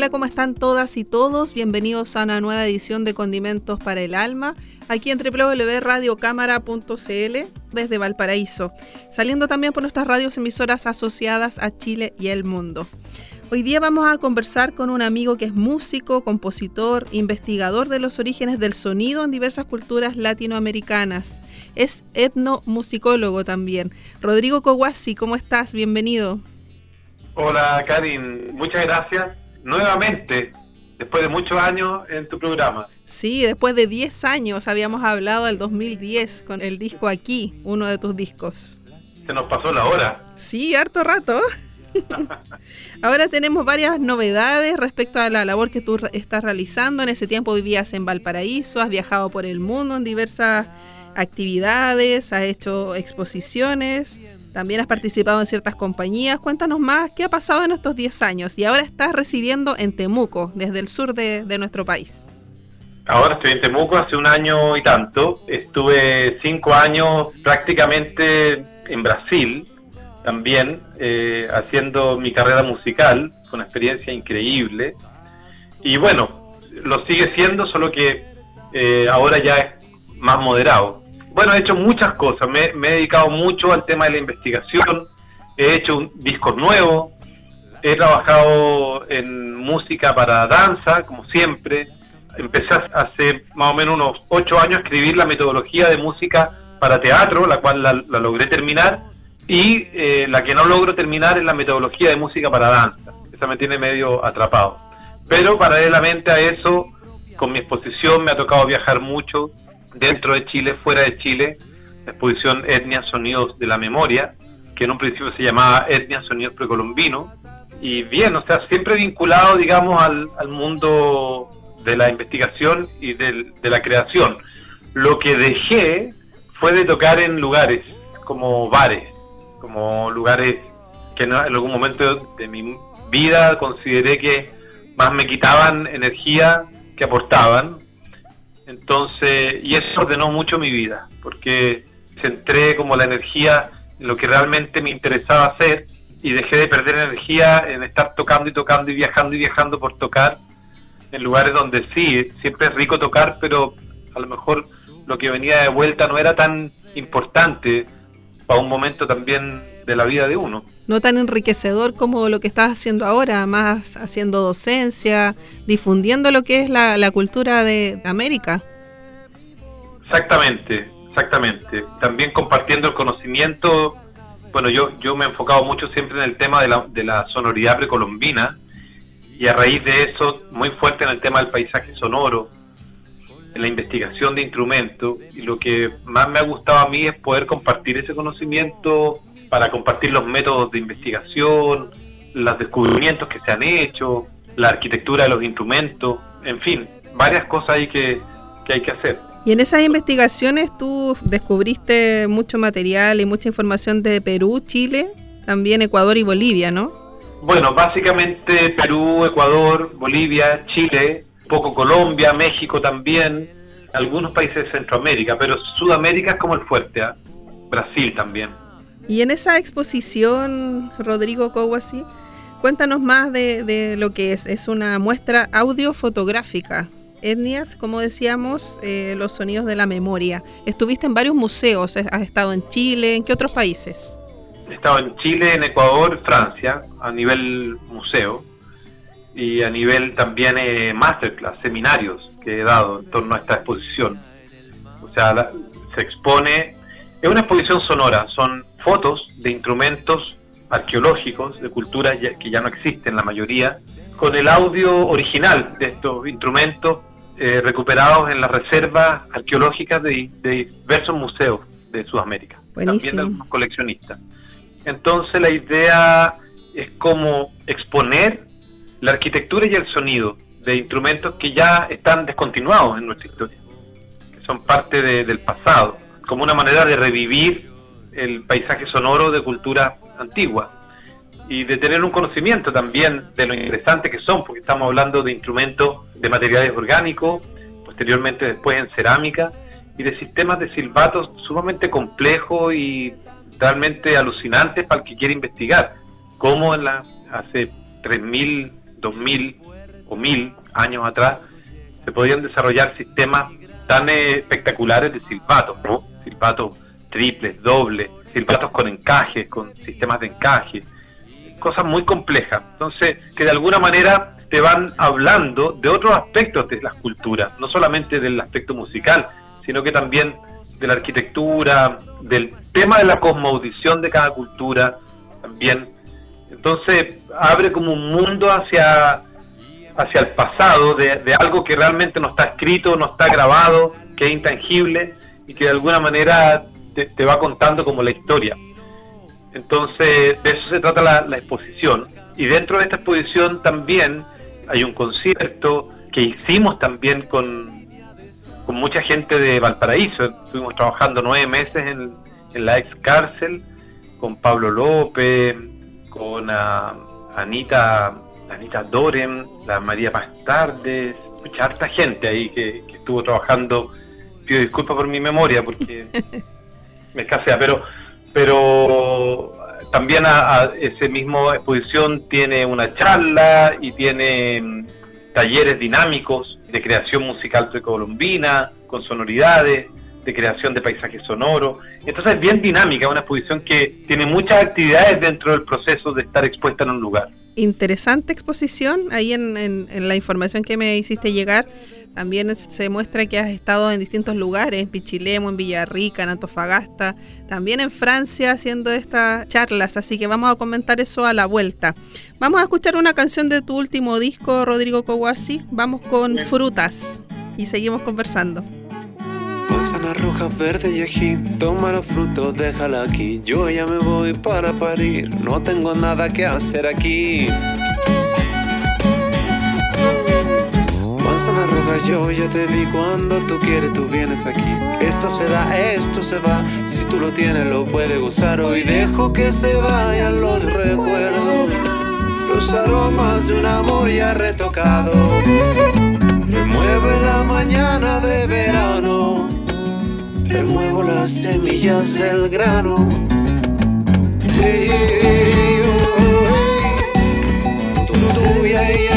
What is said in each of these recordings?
Hola, ¿cómo están todas y todos? Bienvenidos a una nueva edición de Condimentos para el Alma, aquí en www.radiocámara.cl desde Valparaíso, saliendo también por nuestras radios emisoras asociadas a Chile y el mundo. Hoy día vamos a conversar con un amigo que es músico, compositor, investigador de los orígenes del sonido en diversas culturas latinoamericanas. Es etnomusicólogo también. Rodrigo Kowasi, ¿cómo estás? Bienvenido. Hola, Karin. Muchas gracias nuevamente, después de muchos años, en tu programa. Sí, después de 10 años habíamos hablado del 2010 con el disco Aquí, uno de tus discos. Se nos pasó la hora. Sí, harto rato. Ahora tenemos varias novedades respecto a la labor que tú estás realizando. En ese tiempo vivías en Valparaíso, has viajado por el mundo en diversas actividades, has hecho exposiciones. También has participado en ciertas compañías. Cuéntanos más qué ha pasado en estos 10 años y ahora estás residiendo en Temuco, desde el sur de, nuestro país. Ahora estoy en Temuco hace un año y tanto. Estuve cinco años prácticamente en Brasil también, eh, haciendo mi carrera musical. Fue una experiencia increíble. Y bueno, lo sigue siendo, solo que eh, ahora ya es más moderado. Bueno, he hecho muchas cosas. Me, he dedicado mucho al tema de la investigación. He hecho un disco nuevo. He trabajado en música para danza, como siempre. Empecé hace más o menos unos ocho años a escribir la metodología de música para teatro, la cual la, logré terminar. Y eh, la que no logro terminar es la metodología de música para danza. Esa me tiene medio atrapado. Pero paralelamente a eso, con mi exposición me ha tocado viajar mucho dentro de Chile, fuera de Chile, la exposición Etnia Sonidos de la Memoria, que en un principio se llamaba Etnia Sonidos Precolombinos, y bien, o sea, siempre vinculado, digamos, al, mundo de la investigación y de la creación. Lo que dejé fue de tocar en lugares como bares, como lugares que en algún momento de mi vida consideré que más me quitaban energía que aportaban entonces, y eso ordenó mucho mi vida, porque centré como la energía en lo que realmente me interesaba hacer y dejé de perder energía en estar tocando y tocando y viajando y viajando por tocar en lugares donde sí, siempre es rico tocar, pero a lo mejor lo que venía de vuelta no era tan importante para un momento también de la vida de uno. No tan enriquecedor como lo que estás haciendo ahora, más haciendo docencia, difundiendo lo que es la, la cultura de América. Exactamente, exactamente. También compartiendo el conocimiento. Bueno, yo, yo me he enfocado mucho siempre en el tema de la, de la sonoridad precolombina y a raíz de eso muy fuerte en el tema del paisaje sonoro, en la investigación de instrumentos y lo que más me ha gustado a mí es poder compartir ese conocimiento para compartir los métodos de investigación, los descubrimientos que se han hecho, la arquitectura de los instrumentos, en fin, varias cosas ahí que, que hay que hacer. Y en esas investigaciones tú descubriste mucho material y mucha información de Perú, Chile, también Ecuador y Bolivia, ¿no? Bueno, básicamente Perú, Ecuador, Bolivia, Chile, poco Colombia, México también, algunos países de Centroamérica, pero Sudamérica es como el fuerte, ¿ah? Brasil también. Y en esa exposición, Rodrigo Kowasi, cuéntanos más de, de, lo que es. Es una muestra audiofotográfica. Etnias, como decíamos, eh, los sonidos de la memoria. Estuviste en varios museos, has estado en Chile, ¿en qué otros países? He estado en Chile, en Ecuador, Francia, a nivel museo y a nivel también eh, masterclass, seminarios que he dado en torno a esta exposición. O sea, se expone, es una exposición sonora, son fotos de instrumentos arqueológicos, de culturas que ya no existen la mayoría, con el audio original de estos instrumentos eh, recuperados en las reservas arqueológicas de, diversos museos de Sudamérica, Buenísimo. también de algunos coleccionistas. Entonces la idea es como exponer la arquitectura y el sonido de instrumentos que ya están descontinuados en nuestra historia, que son parte de- del pasado, como una manera de revivir el paisaje sonoro de cultura antigua y de tener un conocimiento también de lo interesante que son, porque estamos hablando de instrumentos de materiales orgánicos, posteriormente después en cerámica, y de sistemas de silbatos sumamente complejos y realmente alucinantes para el que quiere investigar, como en la, hace 3.000, 2.000 o 1.000 años atrás se podían desarrollar sistemas tan eh, espectaculares de silbatos. Silbatos triples, dobles, silbatos con encajes, con sistemas de encaje, cosas muy complejas. Entonces, que de alguna manera te van hablando de otros aspectos de las culturas, no solamente del aspecto musical, sino que también de la arquitectura, del tema de la cosmovisión de cada cultura, también. Entonces, abre como un mundo hacia, hacia el pasado, de, de algo que realmente no está escrito, no está grabado, que es intangible y que de alguna manera te, va contando como la historia. Entonces, de eso se trata la, la exposición. Y dentro de esta exposición también hay un concierto que hicimos también con, con mucha gente de Valparaíso. Estuvimos trabajando nueve meses en, en la ex cárcel con Pablo López, con ah, Anita, Anita Doren, la María Pastardes, mucha harta gente ahí que estuvo trabajando. Pido disculpas por mi memoria porque me escasea, pero pero también a, a ese mismo exposición tiene una charla y tiene mm, talleres dinámicos de creación musical precolombina, con sonoridades, de creación de paisajes sonoros. Entonces es bien dinámica, una exposición que tiene muchas actividades dentro del proceso de estar expuesta en un lugar. Interesante exposición. Ahí en, en- en la información que me hiciste llegar, también es- se muestra que has estado en distintos lugares, en Pichilemu, en Villarrica, en Antofagasta, también en Francia haciendo estas charlas, así que vamos a comentar eso a la vuelta. Vamos a escuchar una canción de tu último disco, Rodrigo Kowasi. Vamos con Frutas y seguimos conversando. Manzana roja, verde y ají, toma los frutos, déjala aquí. Yo ya me voy para parir, no tengo nada que hacer aquí. Manzana yo ya te vi cuando tú quieres, tú vienes aquí. Esto se da, esto se va, si tú lo tienes lo puedes gozar. Hoy dejo que se vayan los recuerdos, los aromas de un amor ya retocado. Remueve la mañana de verano, remuevo las semillas del grano. Ey, ey, oh, ey. Tu, tu, ya, ya,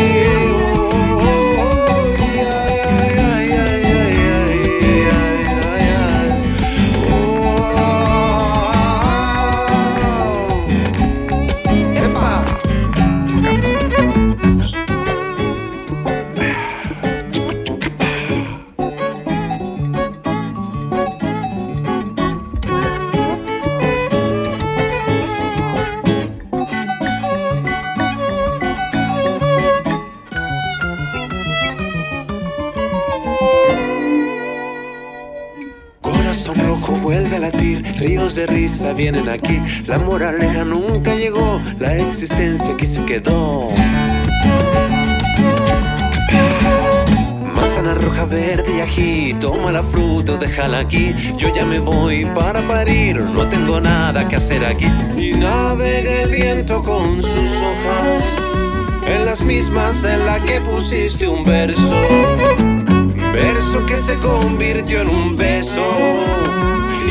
risa vienen aquí. La moraleja nunca llegó, la existencia aquí se quedó. Manzana roja, verde y ají, toma la fruta, o déjala aquí. Yo ya me voy para parir, no tengo nada que hacer aquí. Y navega el viento con sus hojas, en las mismas en la que pusiste un verso. Verso que se convirtió en un beso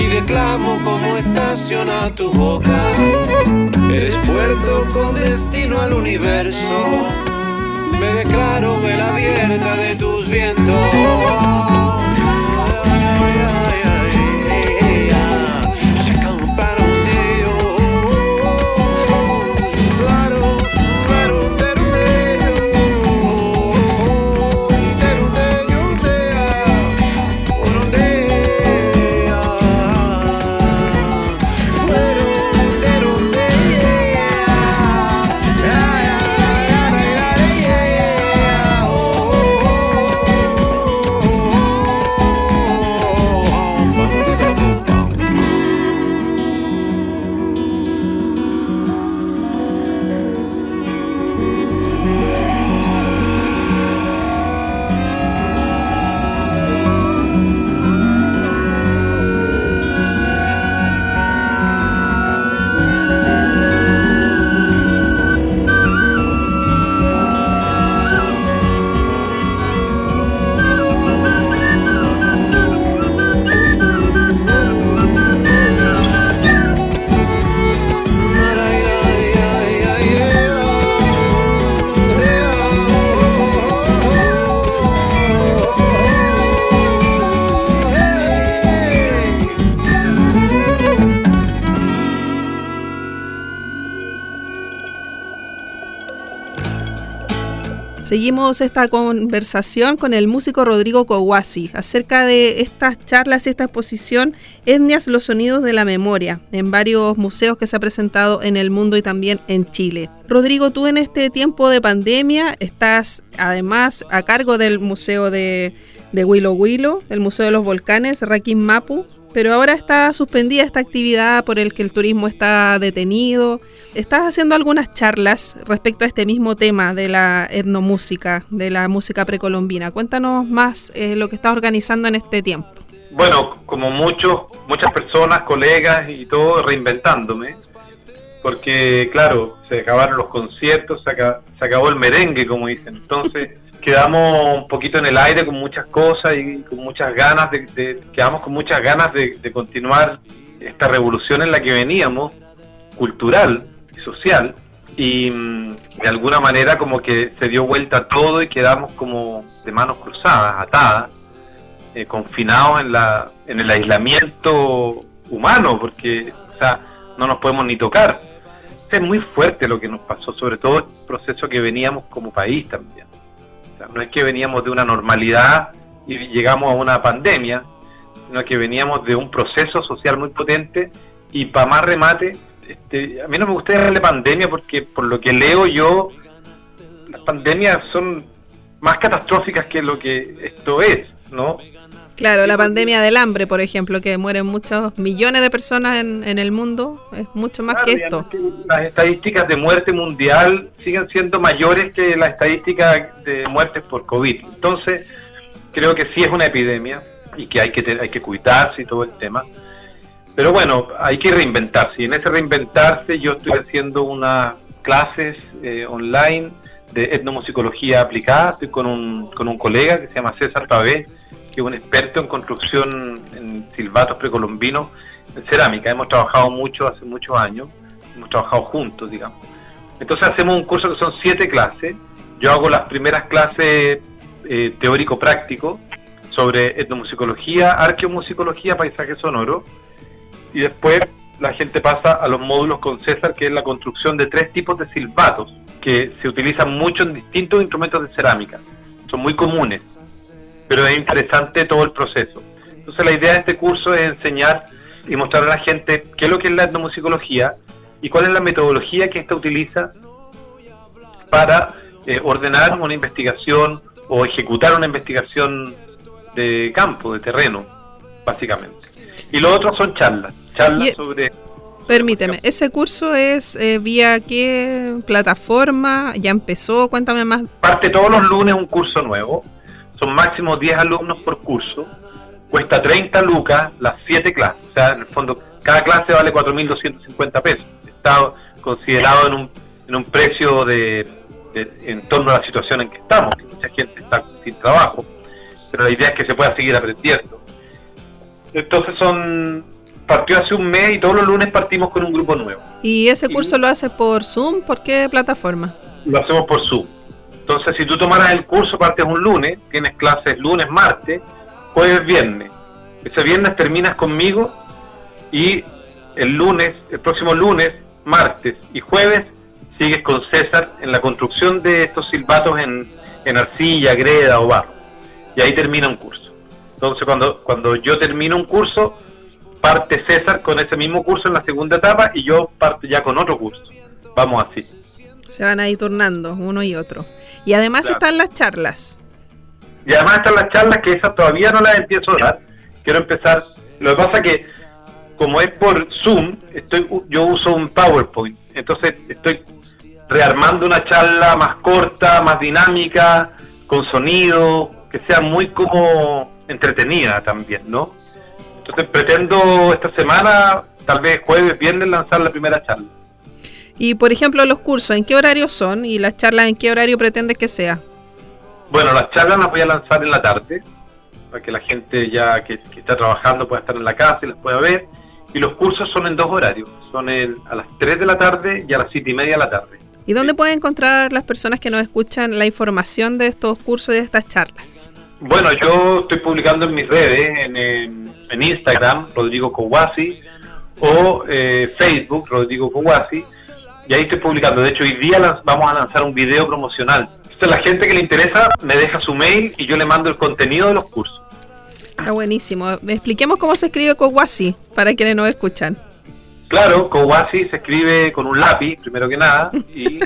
y declamo como estaciona tu boca. Eres puerto con destino al universo. Me declaro vela abierta de tus vientos. Seguimos esta conversación con el músico Rodrigo Kowasi acerca de estas charlas y esta exposición Etnias, los sonidos de la memoria, en varios museos que se ha presentado en el mundo y también en Chile. Rodrigo, tú en este tiempo de pandemia estás además a cargo del Museo de, de Huilo Huilo, el Museo de los Volcanes, Raquín Mapu, pero ahora está suspendida esta actividad por el que el turismo está detenido. Estás haciendo algunas charlas respecto a este mismo tema de la etnomúsica, de la música precolombina. Cuéntanos más eh, lo que estás organizando en este tiempo. Bueno, como muchos, muchas personas, colegas y todo, reinventándome, porque claro, se acabaron los conciertos, se, se acabó el merengue, como dicen. Entonces quedamos un poquito en el aire con muchas cosas y con muchas ganas de, quedamos con muchas ganas de, continuar esta revolución en la que veníamos cultural y social y mm, de alguna manera como que se dio vuelta todo y quedamos como de manos cruzadas atadas eh, confinados en la en el aislamiento humano porque o sea no nos podemos ni tocar. Es muy fuerte lo que nos pasó sobre todo el proceso que veníamos como país también no es que veníamos de una normalidad y llegamos a una pandemia, sino que veníamos de un proceso social muy potente y para más remate, este, a mí no me gusta llamarle pandemia porque por lo que leo yo, las pandemias son más catastróficas que lo que esto es, ¿no? Claro, la pandemia del hambre, por ejemplo, que mueren muchos millones de personas en, el mundo, es mucho más que esto. las estadísticas de muerte mundial siguen siendo mayores que las estadísticas de muertes por COVID. Entonces, creo que sí es una epidemia y que hay que, hay que cuidarse y todo el tema. Pero bueno, hay que reinventarse. Y en ese reinventarse yo estoy haciendo unas clases eh, online de etnomusicología aplicada. Estoy con un, con un colega que se llama César Pavé que es un experto en construcción en silbatos precolombinos, en cerámica. Hemos trabajado mucho hace muchos años, hemos trabajado juntos, digamos. Entonces hacemos un curso que son siete clases. Yo hago las primeras clases eh, teórico-práctico sobre etnomusicología, arqueomusicología, paisaje sonoro, y después la gente pasa a los módulos con César, que es la construcción de tres tipos de silbatos, que se utilizan mucho en distintos instrumentos de cerámica. Son muy comunes pero es interesante todo el proceso. Entonces la idea de este curso es enseñar y mostrar a la gente qué es lo que es la etnomusicología y cuál es la metodología que ésta utiliza para eh, ordenar una investigación o ejecutar una investigación de campo, de terreno, básicamente. Y lo otro son charlas, charlas sobre... Permíteme, ¿ese curso es eh, vía qué plataforma? ¿Ya empezó? Cuéntame más. Parte todos los lunes un curso nuevo son máximo 10 alumnos por curso, cuesta 30 lucas las 7 clases, o sea, en el fondo cada clase vale 4.250 pesos, está considerado en un, en un precio de, en torno a la situación en que estamos, que mucha gente está sin trabajo, pero la idea es que se pueda seguir aprendiendo. Entonces son partió hace un mes y todos los lunes partimos con un grupo nuevo. ¿Y ese curso lo hace por Zoom? ¿Por qué plataforma? Lo hacemos por Zoom. Entonces, si tú tomaras el curso, partes un lunes, tienes clases lunes, martes, jueves, viernes. Ese viernes terminas conmigo y el lunes, el próximo lunes, martes y jueves sigues con César en la construcción de estos silbatos en, arcilla, greda o barro. Y ahí termina un curso. Entonces, cuando, cuando yo termino un curso, parte César con ese mismo curso en la segunda etapa y yo parto ya con otro curso. Vamos así. Se van ahí turnando uno y otro. Y además están las charlas. Y además están las charlas que esas todavía no las empiezo a dar. Quiero empezar. Lo que pasa que como es por Zoom, estoy yo uso un PowerPoint. Entonces estoy rearmando una charla más corta, más dinámica, con sonido, que sea muy como entretenida también, ¿no? Entonces pretendo esta semana, tal vez jueves, viernes, lanzar la primera charla. Y por ejemplo, los cursos, ¿en qué horario son? ¿Y las charlas en qué horario pretendes que sea? Bueno, las charlas las voy a lanzar en la tarde, para que la gente ya que, está trabajando pueda estar en la casa y las pueda ver. Y los cursos son en dos horarios, son a las 3 de la tarde y a las 7 y media de la tarde. ¿Y dónde pueden encontrar las personas que nos escuchan la información de estos cursos y de estas charlas? Bueno, yo estoy publicando en mis redes, en, en, Instagram, Rodrigo Kowasi, o eh, Facebook, Rodrigo Kowasi, y ahí estoy publicando. De hecho, hoy día vamos a lanzar un video promocional, Entonces la gente que le interesa me deja su mail y yo le mando el contenido de los cursos. Está buenísimo. Expliquemos cómo se escribe Kowasi para quienes no escuchan. Claro, Kowasi se escribe con un lápiz, primero que nada, y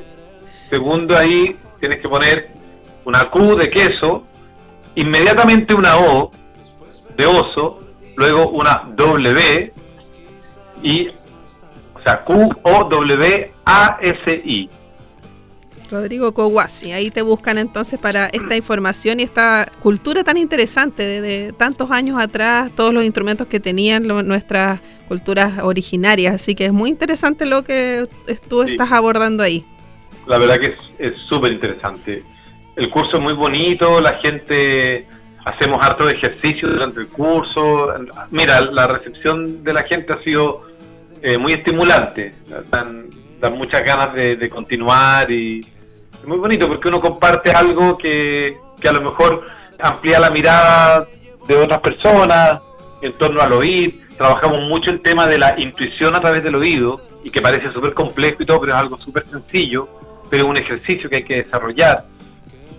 segundo ahí tienes que poner una Q de queso, inmediatamente una O de oso, luego una W y, o sea, Q O W A S I. Rodrigo Kowasi, ahí te buscan entonces para esta información y esta cultura tan interesante de, tantos años atrás, todos los instrumentos que tenían nuestras culturas originarias, así que es muy interesante lo que tú estás abordando ahí. La verdad que es súper interesante. El curso es muy bonito, la gente hacemos harto de ejercicio durante el curso. Mira, la recepción de la gente ha sido eh, muy estimulante. Dan, muchas ganas de, continuar y es muy bonito porque uno comparte algo que, que a lo mejor amplía la mirada de otras personas en torno al oír. Trabajamos mucho el tema de la intuición a través del oído y que parece súper complejo y todo, pero es algo súper sencillo, pero es un ejercicio que hay que desarrollar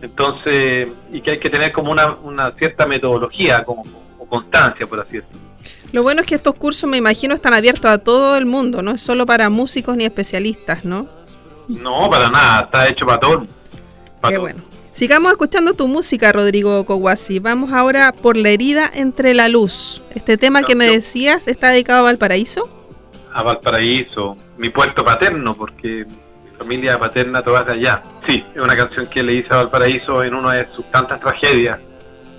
entonces, y que hay que tener como una, una cierta metodología, como, o constancia, por así decirlo. Lo bueno es que estos cursos, me imagino, están abiertos a todo el mundo, no es solo para músicos ni especialistas, ¿no? No, para nada, está hecho para todo. Qué bueno. Sigamos escuchando tu música, Rodrigo Kowasi. Vamos ahora por La herida entre la luz. Este tema que me decías está dedicado a Valparaíso. A Valparaíso, mi puerto paterno, porque familia paterna toda de allá. Sí, es una canción que le hice a Valparaíso en una de sus tantas tragedias.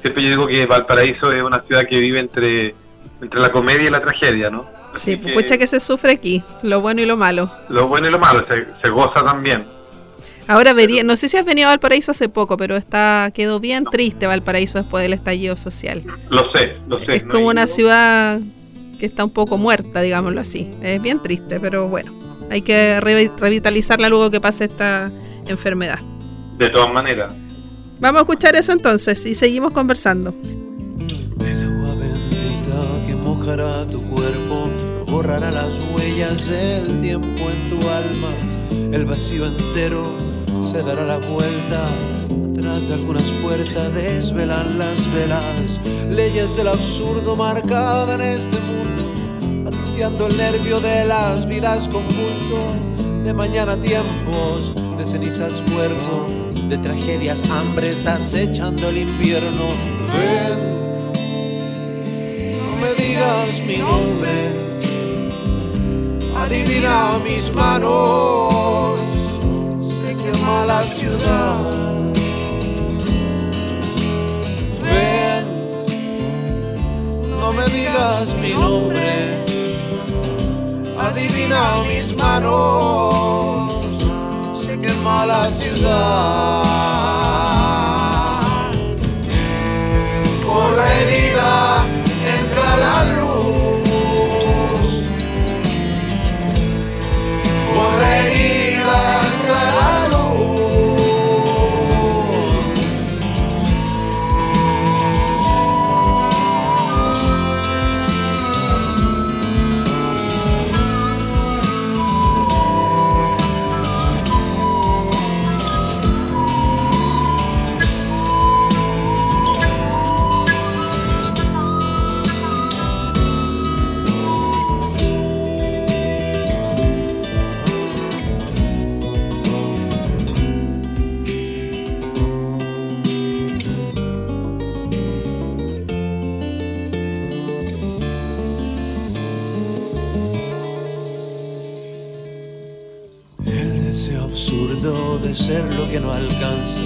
Siempre yo digo que Valparaíso es una ciudad que vive entre, entre la comedia y la tragedia, ¿no? sí, pues que, que se sufre aquí, lo bueno y lo malo. Lo bueno y lo malo, se, goza también. Ahora vería, no sé si has venido a Valparaíso hace poco, pero está quedó bien triste Valparaíso después del estallido social. Lo sé, lo sé. Es como una ciudad que está un poco muerta, digámoslo así. Es bien triste, pero bueno. Hay que revitalizarla luego que pase esta enfermedad. De todas maneras. Vamos a escuchar eso entonces y seguimos conversando. Mojará tu cuerpo, borrará las huellas del tiempo en tu alma. El vacío entero se dará la vuelta. Atrás de algunas puertas desvelan las velas, leyes del absurdo marcada en este mundo el nervio de las vidas con de mañana tiempos, de cenizas cuerpo, de tragedias hambres acechando el invierno. Ven, mi nombre, adivina mis manos, se quema la ciudad. Ven, no me digas mi nombre. Adivina mis manos, se quema la ciudad. Ser lo que no alcanza.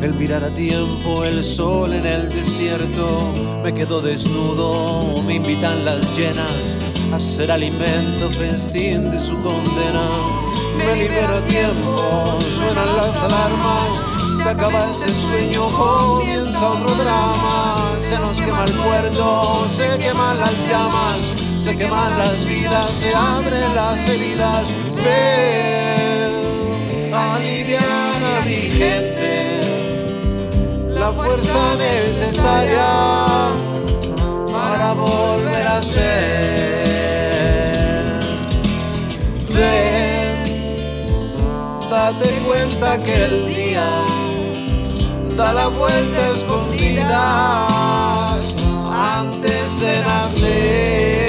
El mirar a tiempo el sol en el desierto. Me quedo desnudo, me invitan las llenas a ser alimento, festín de su condena. Me libero a tiempo, suenan las alarmas. Se acaba este sueño, comienza otro drama. Se nos quema el puerto, se queman las llamas, se queman las vidas, se abren las heridas la fuerza necesaria para volver a ser. Ven, date cuenta que el día da la vuelta escondida antes de nacer.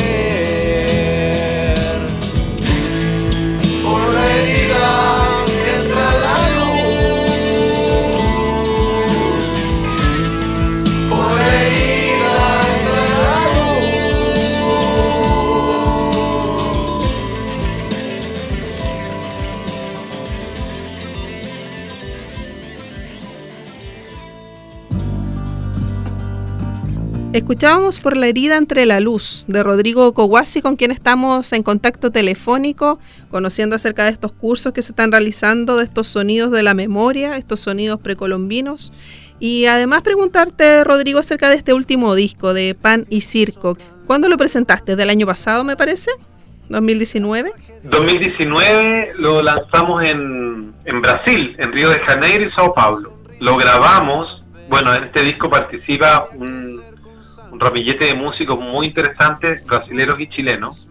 Escuchábamos por la herida entre la luz de Rodrigo Kowasi, con quien estamos en contacto telefónico, conociendo acerca de estos cursos que se están realizando, de estos sonidos de la memoria, estos sonidos precolombinos. Y además preguntarte, Rodrigo, acerca de este último disco de Pan y Circo. ¿Cuándo lo presentaste? ¿Del año pasado, me parece? ¿2019? 2019 lo lanzamos en, en Brasil, en Río de Janeiro y Sao Paulo. Lo grabamos, bueno, en este disco participa un ramillete de músicos muy interesantes, brasileños y chilenos.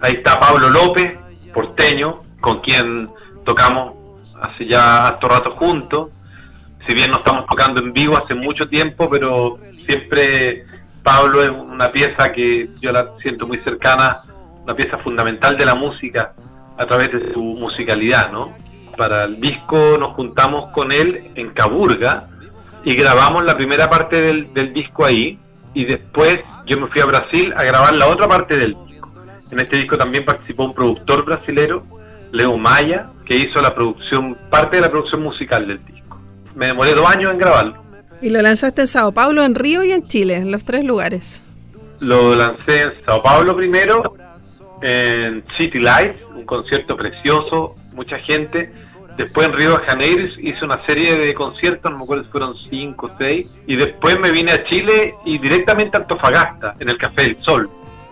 Ahí está Pablo López, porteño, con quien tocamos hace ya harto rato juntos. Si bien no estamos tocando en vivo hace mucho tiempo, pero siempre Pablo es una pieza que yo la siento muy cercana, una pieza fundamental de la música a través de su musicalidad, ¿no? Para el disco nos juntamos con él en Caburga y grabamos la primera parte del disco ahí y después yo me fui a Brasil a grabar la otra parte del disco. En este disco también participó un productor brasilero, Leo Maya, que hizo la producción, parte de la producción musical del disco. Me demoré dos años en grabarlo. Y lo lanzaste en Sao Paulo, en Río y en Chile, en los tres lugares. Lo lancé en Sao Paulo primero, en City Lights, un concierto precioso, mucha gente Después en Río de Janeiro hice una serie de conciertos, no me acuerdo si fueron cinco o seis. Y después me vine a Chile y directamente a Antofagasta, en el Café del Sol.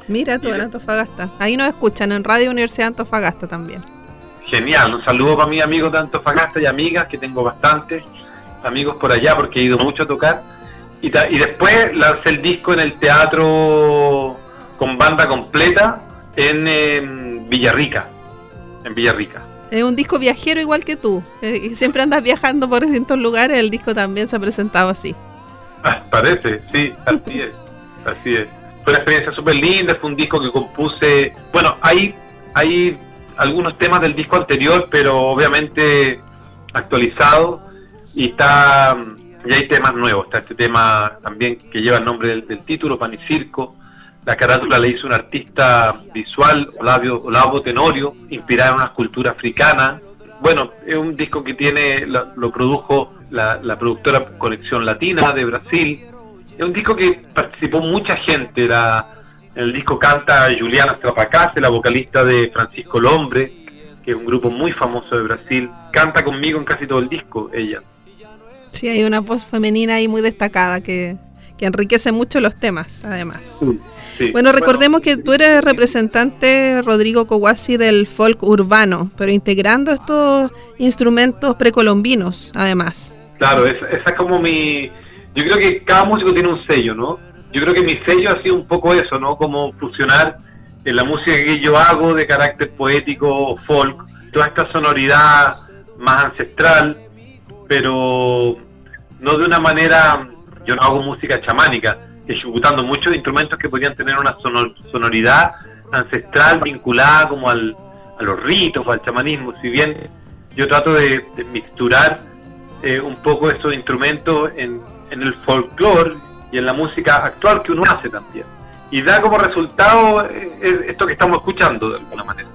Mira tú en Antofagasta. Ahí nos escuchan en Radio Universidad de Antofagasta también. Genial, un saludo para mis amigos de Antofagasta y amigas, que tengo bastantes amigos por allá porque he ido mucho a tocar. Y, y después lancé el disco en el teatro con banda completa en, en Villarrica. En Villarrica. Es un disco viajero igual que tú. Eh, siempre andas viajando por distintos lugares. El disco también se ha presentado así. Ah, parece, sí, así es. Así es. Fue una experiencia súper linda. Fue un disco que compuse. Bueno, hay, hay algunos temas del disco anterior, pero obviamente actualizado. Y está. Y hay temas nuevos. Está este tema también que lleva el nombre del, del título, Pan y Circo la carátula la hizo un artista visual, Olavio, Olavo Tenorio, inspirada en una escultura africana. Bueno, es un disco que tiene, lo, produjo la, productora Conexión Latina de Brasil. Es un disco que participó mucha gente. en el disco canta Juliana Strapacase, la vocalista de Francisco Lombre, que es un grupo muy famoso de Brasil. Canta conmigo en casi todo el disco, ella. Sí, hay una voz femenina ahí muy destacada que, enriquece mucho los temas, además. Bueno, recordemos que tú eres representante, Rodrigo Kowasi, del folk urbano, pero integrando estos instrumentos precolombinos, además. Claro, esa, es como mi... Yo creo que cada músico tiene un sello, ¿no? Yo creo que mi sello ha sido un poco eso, ¿no? Como fusionar en la música que yo hago de carácter poético, folk, toda esta sonoridad más ancestral, pero no de una manera, yo no hago música chamánica, ejecutando muchos instrumentos que podían tener una sonoridad ancestral vinculada como al, a los ritos o al chamanismo. Si bien yo trato de, mixturar eh, un poco estos instrumentos en, en el folclore y en la música actual que uno hace también. Y da como resultado eh, esto que estamos escuchando de alguna manera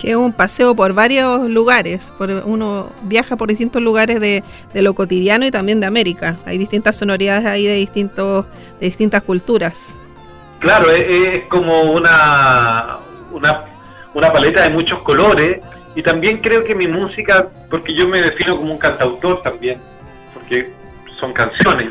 que es un paseo por varios lugares. Por, uno viaja por distintos lugares de, lo cotidiano y también de América. Hay distintas sonoridades ahí de, distintos, de distintas culturas. Claro, es, como una, una, una paleta de muchos colores. Y también creo que mi música, porque yo me defino como un cantautor también, porque son canciones.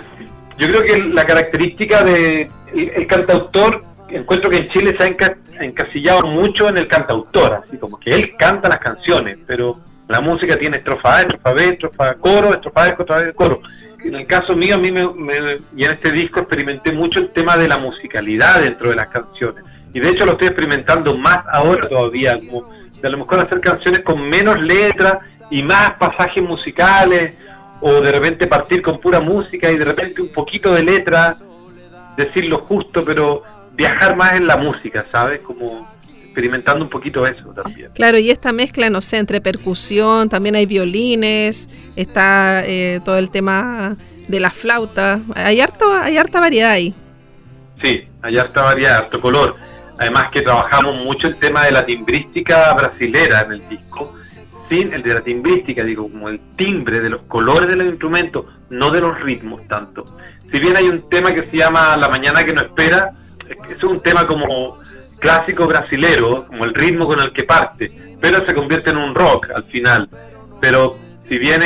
Yo creo que la característica de el cantautor encuentro que en Chile se ha encasillado mucho en el cantautor, así como que él canta las canciones, pero la música tiene estrofa A, estrofa B, estrofa coro, estrofa A, estrofa B, coro. En el caso mío, a mí me, y en este disco experimenté mucho el tema de la musicalidad dentro de las canciones. Y de hecho lo estoy experimentando más ahora todavía, como de a lo mejor hacer canciones con menos letras y más pasajes musicales o de repente partir con pura música y de repente un poquito de letra, decir lo justo, pero viajar más en la música, ¿sabes? Como experimentando un poquito eso también. Claro, y esta mezcla, no sé, entre percusión, también hay violines, está eh, todo el tema de la flauta, hay, harto, hay harta variedad ahí. Sí, hay harta variedad, harto color. Además que trabajamos mucho el tema de la timbrística brasilera en el disco, sin el de la timbrística, digo, como el timbre de los colores de los instrumentos, no de los ritmos tanto. Si bien hay un tema que se llama La mañana que no espera, es un tema como clásico brasilero, como el ritmo con el que parte, pero se convierte en un rock al final. Pero si bien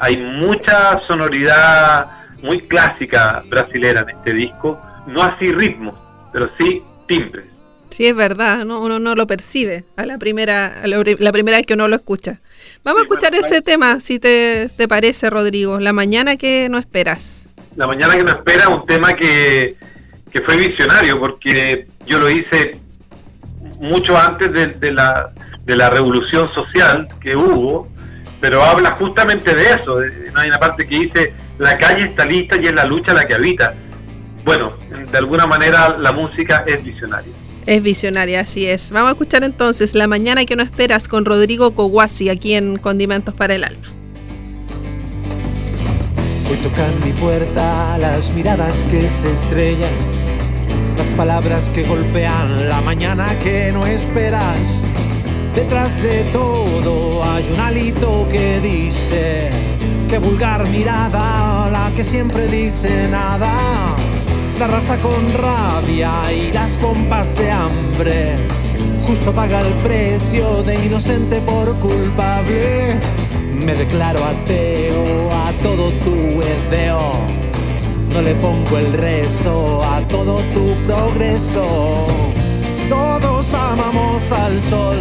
hay mucha sonoridad muy clásica brasilera en este disco, no así ritmos, pero sí timbres. Sí, es verdad, ¿no? uno no lo percibe a la primera, la, primera vez que uno lo escucha. Vamos a escuchar ese tema, si te, te, parece, Rodrigo. La mañana que no esperas. La mañana que no esperas, un tema que, que fue visionario, porque yo lo hice mucho antes de, la, de la revolución social que hubo, pero habla justamente de eso. Hay una parte que dice, la calle está lista y es la lucha la que habita. Bueno, de alguna manera la música es visionaria. Es visionaria, así es. Vamos a escuchar entonces La Mañana que no esperas con Rodrigo Coguasi aquí en Condimentos para el Alma. Hoy tocan mi puerta las miradas que se estrellan, las palabras que golpean la mañana que no esperas. Detrás de todo hay un alito que dice, que vulgar mirada, la que siempre dice nada la raza con rabia y las pompas de hambre. Justo paga el precio de inocente por culpable. Me declaro ateo a todo tu edeo. No le pongo el rezo a todo tu progreso. Todos amamos al sol.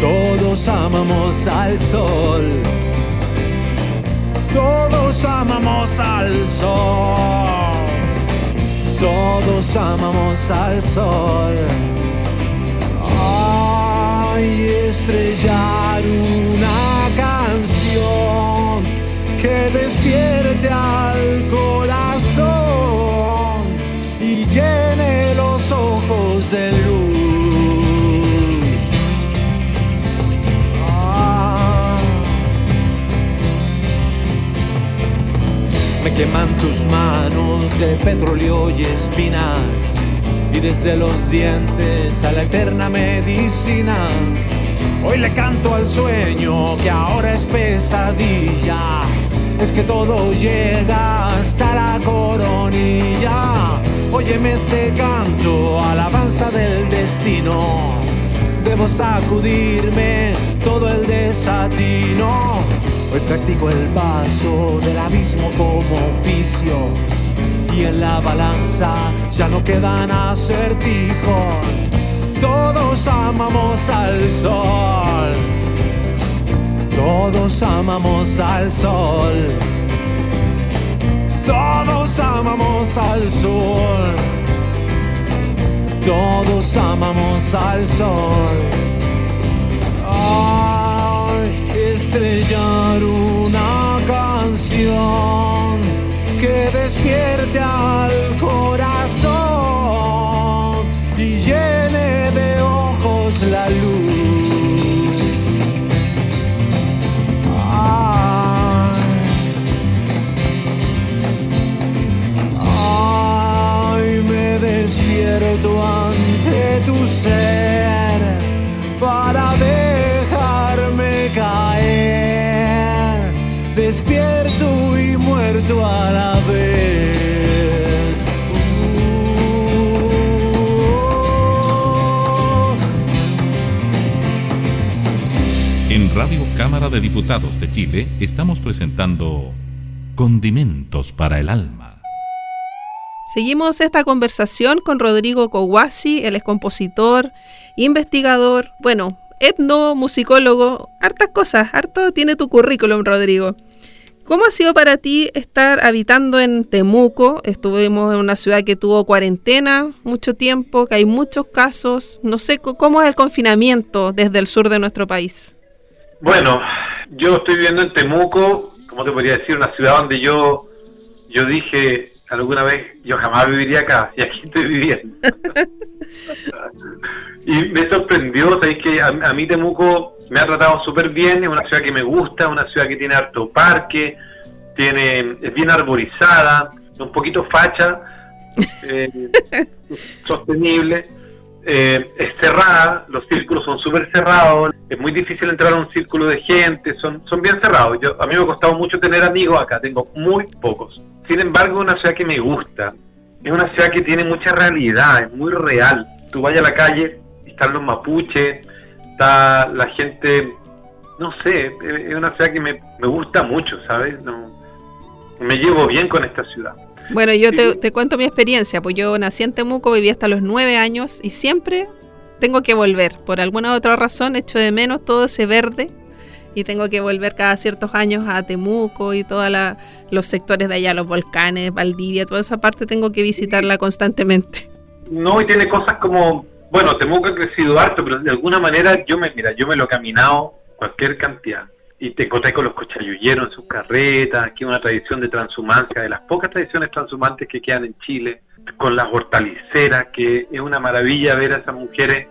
Todos amamos al sol. Todos amamos al sol. Todos amamos al sol. Ay, estrellar una canción que despierte al corazón y llene los ojos de luz. Me queman tus manos de petróleo y espinas y desde los dientes a la eterna medicina. Hoy le canto al sueño que ahora es pesadilla. Es que todo llega hasta la coronilla. Óyeme este canto, alabanza del destino. Debo sacudirme todo el desatino Hoy practico el paso del abismo como oficio y en la balanza ya no quedan acertijos. Todos amamos al sol. Todos amamos al sol. Todos amamos al sol. Todos amamos al sol. Ah estrellar una canción que despierte al corazón ojos la luz. Ay, me despierto ante tu ser Cámara de Diputados de Chile estamos presentando Condimentos para el Alma. Seguimos esta conversación con Rodrigo Kowasi, él es compositor, investigador, bueno, etnomusicólogo, hartas cosas, harto tiene tu currículum, Rodrigo. ¿Cómo ha sido para ti estar habitando en Temuco? Estuvimos en una ciudad que tuvo cuarentena mucho tiempo, que hay muchos casos. No sé cómo es el confinamiento desde el sur de nuestro país. Bueno, Yo estoy viviendo en Temuco, como te podría decir? Una ciudad donde yo, yo dije alguna vez, yo jamás viviría acá, y aquí estoy viviendo. y me sorprendió, sabéis que a, a, mí Temuco me ha tratado súper bien, es una ciudad que me gusta, una ciudad que tiene harto parque, tiene es bien arborizada, un poquito facha, eh, sostenible, eh, es cerrada, los círculos son súper cerrados, es muy difícil entrar a un círculo de gente, son, son bien cerrados. Yo, a mí me ha costado mucho tener amigos acá, tengo muy pocos. Sin embargo, es una ciudad que me gusta, es una ciudad que tiene mucha realidad, es muy real. Tú vayas a la calle, están los mapuches, está la gente, no sé, es una ciudad que me, me gusta mucho, ¿sabes? No, me llevo bien con esta ciudad. Bueno, yo te, cuento mi experiencia, pues yo nací en Temuco, viví hasta los nueve años y siempre tengo que volver. Por alguna otra razón echo de menos todo ese verde y tengo que volver cada ciertos años a Temuco y todos los sectores de allá, los volcanes, Valdivia, toda esa parte tengo que visitarla constantemente. No, y tiene cosas como, bueno, Temuco ha crecido harto, pero de alguna manera yo me, mira, yo me lo he caminado cualquier cantidad y te encontré con los cochayulleros en sus carretas, aquí una tradición de transhumancia, de las pocas tradiciones transhumantes que quedan en Chile, con las hortaliceras, que es una maravilla ver a esas mujeres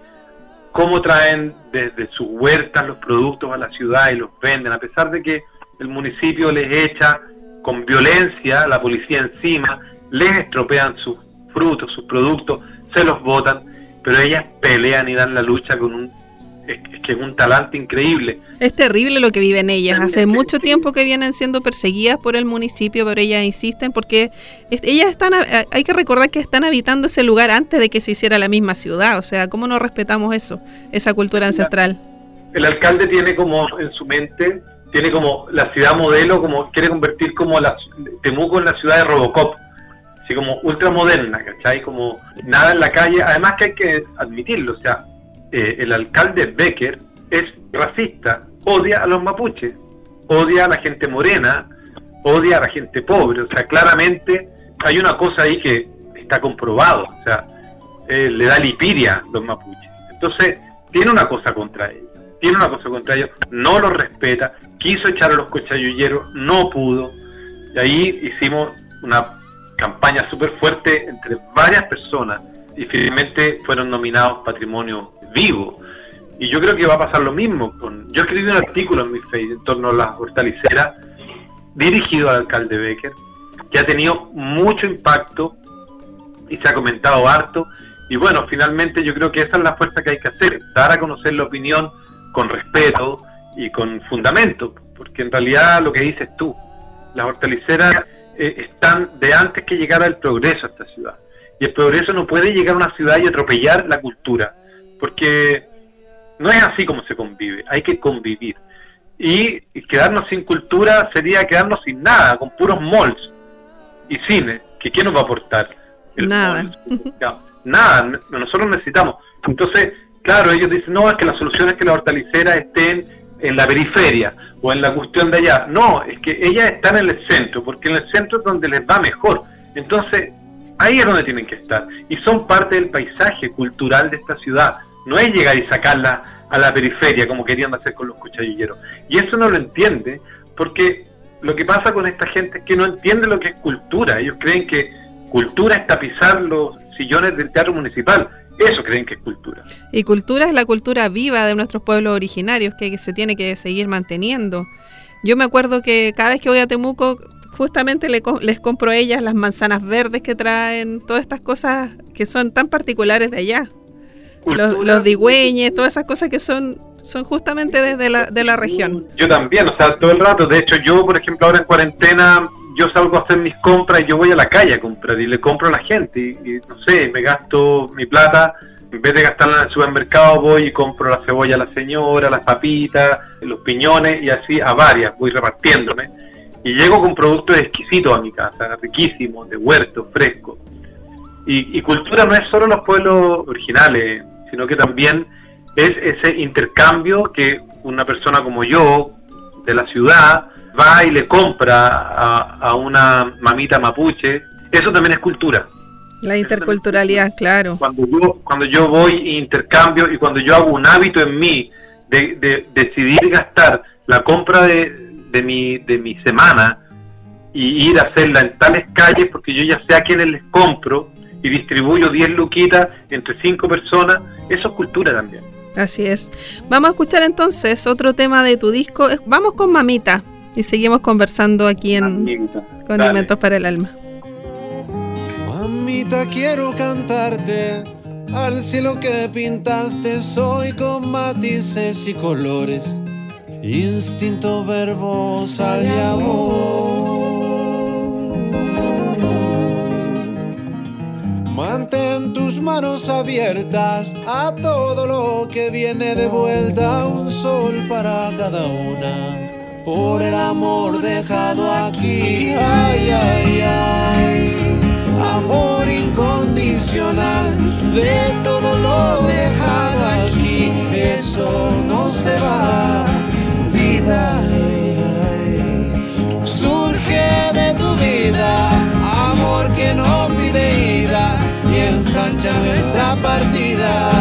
cómo traen desde sus huertas los productos a la ciudad y los venden, a pesar de que el municipio les echa con violencia, la policía encima, les estropean sus frutos, sus productos, se los botan, pero ellas pelean y dan la lucha con un es, que es un talante increíble. Es terrible lo que viven ellas. Hace mucho tiempo que vienen siendo perseguidas por el municipio, pero ellas insisten porque ellas están, hay que recordar que están habitando ese lugar antes de que se hiciera la misma ciudad. O sea, ¿cómo no respetamos eso, esa cultura ancestral? El alcalde tiene como en su mente, tiene como la ciudad modelo, como quiere convertir como la, Temuco en la ciudad de Robocop así como ultramoderna, ¿cachai? Como nada en la calle, además que hay que admitirlo, o sea, eh, el alcalde Becker es racista, odia a los mapuches, odia a la gente morena, odia a la gente pobre, o sea, claramente hay una cosa ahí que está comprobado, o sea, eh, le da lipidia a los mapuches. Entonces, tiene una cosa contra ellos, tiene una cosa contra ellos, no los respeta, quiso echar a los cochayulleros, no pudo, y ahí hicimos una campaña súper fuerte entre varias personas y finalmente fueron nominados Patrimonio Vivo. Y yo creo que va a pasar lo mismo. Con, yo escribí un artículo en mi Facebook en torno a las hortaliceras dirigido al alcalde Becker, que ha tenido mucho impacto y se ha comentado harto. Y bueno, finalmente yo creo que esa es la fuerza que hay que hacer, dar a conocer la opinión con respeto y con fundamento, porque en realidad lo que dices tú, las hortaliceras eh, están de antes que llegara el progreso a esta ciudad. Y el progreso no puede llegar a una ciudad y atropellar la cultura, porque no es así como se convive, hay que convivir. Y quedarnos sin cultura sería quedarnos sin nada, con puros malls y cine, que ¿quién nos va a aportar? nada. nada, nosotros necesitamos. Entonces, claro, ellos dicen, no, es que la solución es que las hortaliceras estén en la periferia o en la cuestión de allá. No, es que ellas están en el centro, porque en el centro es donde les va mejor. Entonces, Ahí es donde tienen que estar. Y son parte del paisaje cultural de esta ciudad. No es llegar y sacarla a la periferia como querían hacer con los cuchadilleros. Y eso no lo entiende porque lo que pasa con esta gente es que no entiende lo que es cultura. Ellos creen que cultura es tapizar los sillones del teatro municipal. Eso creen que es cultura. Y cultura es la cultura viva de nuestros pueblos originarios que se tiene que seguir manteniendo. Yo me acuerdo que cada vez que voy a Temuco justamente les compro a ellas las manzanas verdes que traen, todas estas cosas que son tan particulares de allá. Los, digüeñes, todas esas cosas que son son justamente desde la, de la región. Yo también, o sea, todo el rato. De hecho, yo, por ejemplo, ahora en cuarentena, yo salgo a hacer mis compras y yo voy a la calle a comprar y le compro a la gente. Y, no sé, me gasto mi plata. En vez de gastarla en el supermercado, voy y compro la cebolla a la señora, las papitas, los piñones y así a varias, voy repartiéndome y llego con productos exquisitos a mi casa, riquísimos, de huerto, fresco. Y, cultura no es solo los pueblos originales, sino que también es ese intercambio que una persona como yo, de la ciudad, va y le compra a, una mamita mapuche. Eso también es cultura. La interculturalidad, claro. Cuando yo, cuando yo voy e intercambio y cuando yo hago un hábito en mí de decidir gastar la compra de, de, mi, de mi semana y ir a hacerla en tales calles porque yo ya sé a quiénes les compro y distribuyo 10 luquitas entre 5 personas, eso es cultura también. Así es. Vamos a escuchar entonces otro tema de tu disco. Vamos con Mamita y seguimos conversando aquí en Condimentos para el Alma. Mamita, quiero cantarte al cielo que pintaste. Soy con matices y colores, instinto verbosa y amor. Mantén tus manos abiertas a todo lo que viene de vuelta, un sol para cada una. Por el amor dejado aquí, ay, ay, ay. Amor incondicional de todo lo dejado aquí, eso no se va. Surge de tu vida, amor que no pide ida y ensancha nuestra partida.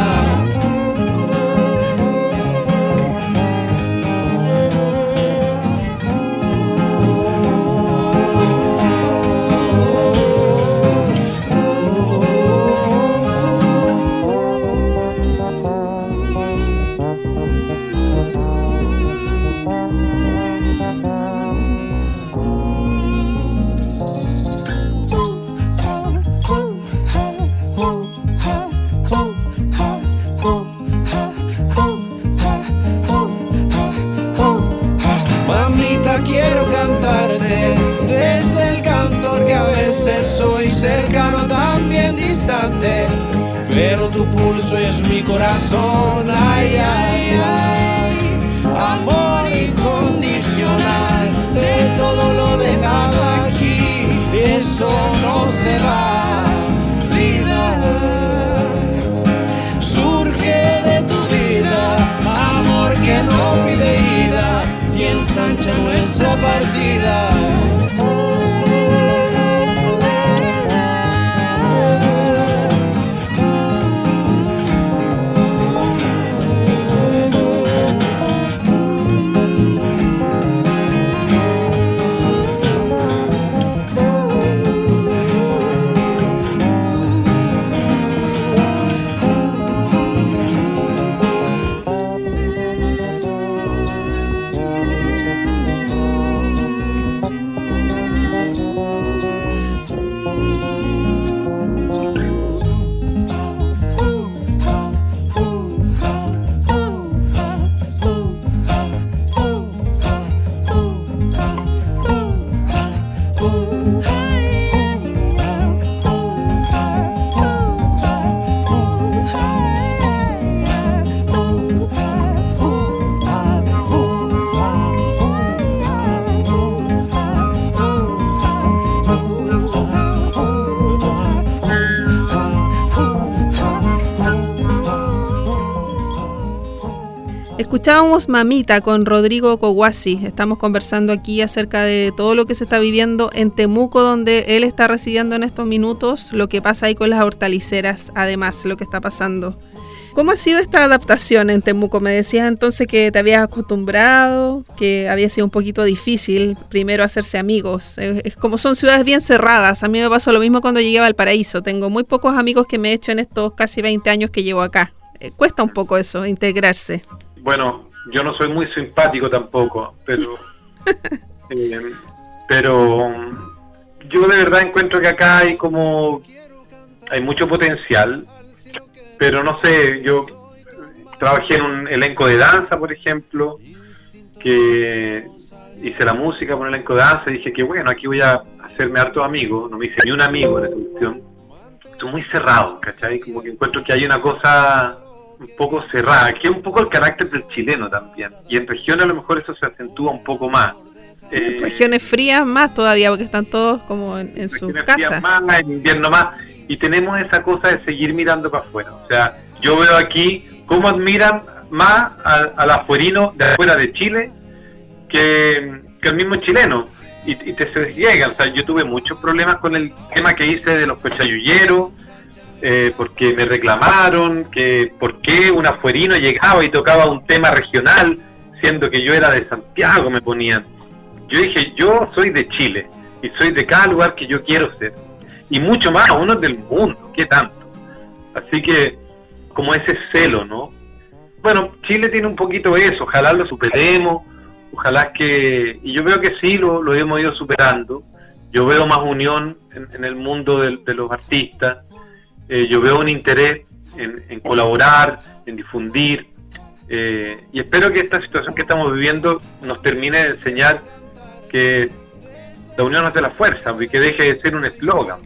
Escuchábamos Mamita con Rodrigo Kowasi. Estamos conversando aquí acerca de todo lo que se está viviendo en Temuco, donde él está residiendo en estos minutos, lo que pasa ahí con las hortaliceras, además, lo que está pasando. ¿Cómo ha sido esta adaptación en Temuco? Me decías entonces que te habías acostumbrado, que había sido un poquito difícil primero hacerse amigos. Es como son ciudades bien cerradas. A mí me pasó lo mismo cuando llegué a Valparaíso. Tengo muy pocos amigos que me he hecho en estos casi 20 años que llevo acá. Eh, cuesta un poco eso, integrarse bueno, yo no soy muy simpático tampoco, pero, eh, pero yo de verdad encuentro que acá hay como, hay mucho potencial, pero no sé, yo trabajé en un elenco de danza, por ejemplo, que hice la música con el elenco de danza y dije que bueno, aquí voy a hacerme harto amigo, no me hice ni un amigo en esta cuestión. Estoy muy cerrado, ¿cachai? Como que encuentro que hay una cosa un poco cerrada, que es un poco el carácter del chileno también. Y en regiones a lo mejor eso se acentúa un poco más. Eh, regiones frías más todavía, porque están todos como en, en sus casas. más, en invierno más. Y tenemos esa cosa de seguir mirando para afuera. O sea, yo veo aquí cómo admiran más al, al afuerino de afuera de Chile que, que el mismo chileno. Y, y te se llega, o sea, yo tuve muchos problemas con el tema que hice de los pechayulleros eh, porque me reclamaron que por qué un afuerino llegaba y tocaba un tema regional, diciendo que yo era de Santiago, me ponían. Yo dije, yo soy de Chile y soy de cada lugar que yo quiero ser. Y mucho más, uno del mundo, ¿qué tanto? Así que, como ese celo, ¿no? Bueno, Chile tiene un poquito eso, ojalá lo superemos, ojalá que, y yo veo que sí, lo hemos ido superando. Yo veo más unión en, el mundo de, los artistas, eh, yo veo un interés en, colaborar, en difundir, eh, y espero que esta situación que estamos viviendo nos termine de enseñar que la unión hace la fuerza y que deje de ser un eslogan.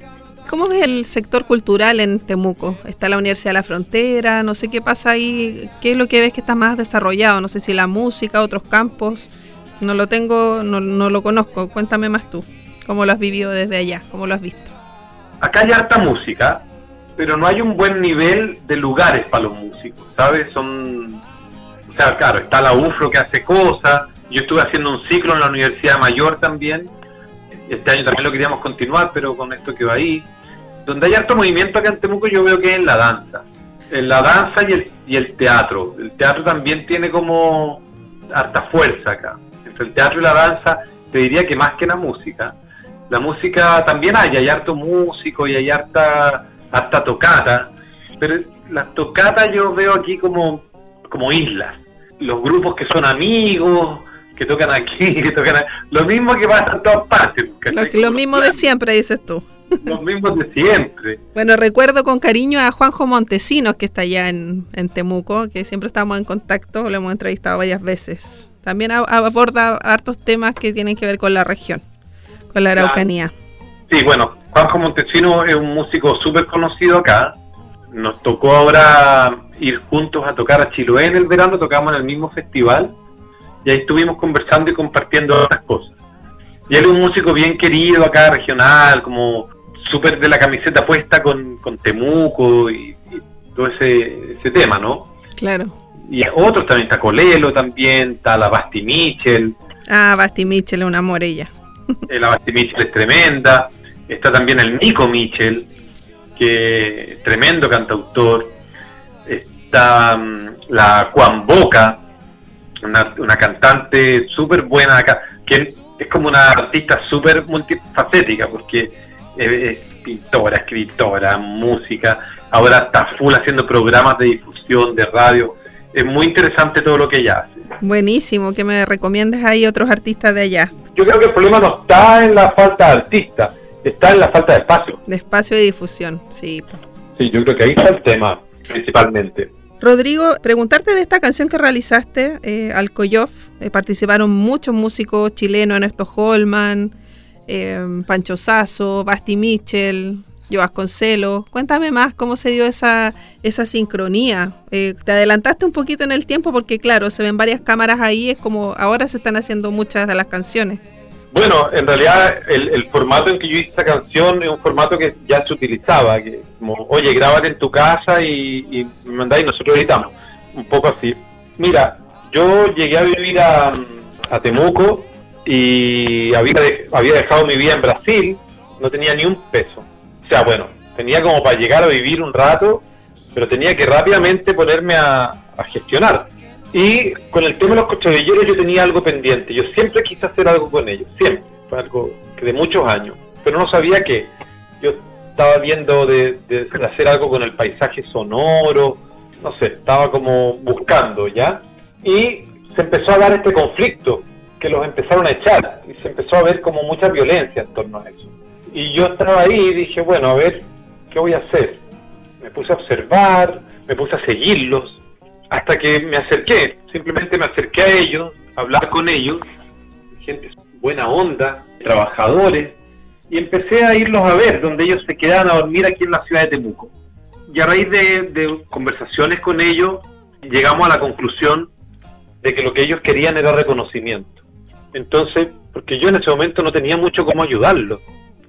¿Cómo ves el sector cultural en Temuco? Está la Universidad de la Frontera, no sé qué pasa ahí, qué es lo que ves que está más desarrollado, no sé si la música, otros campos, no lo tengo, no, no lo conozco, cuéntame más tú, cómo lo has vivido desde allá, cómo lo has visto. Acá hay harta música, pero no hay un buen nivel de lugares para los músicos, ¿sabes? Son, o sea, claro, está la UFRO que hace cosas, yo estuve haciendo un ciclo en la Universidad Mayor también, este año también lo queríamos continuar, pero con esto que va ahí, donde hay harto movimiento acá en Temuco yo veo que es en la danza. En la danza y el, y el teatro. El teatro también tiene como harta fuerza acá. Entre el teatro y la danza, te diría que más que la música. La música también hay, hay harto músico y hay harta, harta tocata. Pero las tocatas yo veo aquí como, como islas. Los grupos que son amigos, que tocan aquí, que tocan Lo mismo que pasa en todas partes. Lo, lo mismo de siempre, dices tú. Los mismos de siempre. Bueno, recuerdo con cariño a Juanjo Montesinos, que está allá en, Temuco, que siempre estamos en contacto, lo hemos entrevistado varias veces. También aborda hartos temas que tienen que ver con la región, con la Araucanía. Sí, bueno, Juanjo Montesinos es un músico súper conocido acá. Nos tocó ahora ir juntos a tocar a Chiloé en el verano, tocamos en el mismo festival y ahí estuvimos conversando y compartiendo otras cosas. Y él es un músico bien querido acá, regional, como súper de la camiseta puesta con, Temuco y, todo ese, ese tema, ¿no? Claro. Y otros también, está Colelo también, está la Basti Mitchell. Ah, Basti Mitchell es una morella. Eh, la Basti Mitchell es tremenda. Está también el Nico Mitchell, que es tremendo cantautor. Está mm, la Juan Boca, una, una cantante súper buena acá, que es como una artista súper multifacética, porque es pintora, escritora, música, ahora está full haciendo programas de difusión, de radio. Es muy interesante todo lo que ella hace. Buenísimo, que me recomiendes ahí otros artistas de allá. Yo creo que el problema no está en la falta de artistas, está en la falta de espacio. De espacio de difusión, sí. Sí, yo creo que ahí está el tema, principalmente. Rodrigo, preguntarte de esta canción que realizaste, eh, eh, participaron muchos músicos chilenos, Ernesto Holman, eh, Pancho Sasso, Basti Mitchell, Joas Vasconcelos. Cuéntame más cómo se dio esa, esa sincronía. Eh, te adelantaste un poquito en el tiempo porque, claro, se ven varias cámaras ahí, es como ahora se están haciendo muchas de las canciones. Bueno, en realidad el, formato en que yo hice esta canción es un formato que ya se utilizaba, que como, oye, grábate en tu casa y, me mandáis y nosotros editamos. Un poco así. Mira, yo llegué a vivir a, Temuco y había, había dejado mi vida en Brasil, no tenía ni un peso. O sea, bueno, tenía como para llegar a vivir un rato, pero tenía que rápidamente ponerme a, a gestionar. Y con el tema de los cochabilleros yo tenía algo pendiente. Yo siempre quise hacer algo con ellos, siempre. Fue algo que de muchos años. Pero no sabía qué. Yo estaba viendo de, hacer algo con el paisaje sonoro. No sé, estaba como buscando ya. Y se empezó a dar este conflicto que los empezaron a echar. Y se empezó a ver como mucha violencia en torno a eso. Y yo estaba ahí y dije, bueno, a ver, ¿qué voy a hacer? Me puse a observar, me puse a seguirlos hasta que me acerqué, simplemente me acerqué a ellos, a hablar con ellos, gente buena onda, trabajadores, y empecé a irlos a ver, donde ellos se quedaban a dormir aquí en la ciudad de Temuco. Y a raíz de, conversaciones con ellos, llegamos a la conclusión de que lo que ellos querían era reconocimiento. Entonces, porque yo en ese momento no tenía mucho cómo ayudarlos.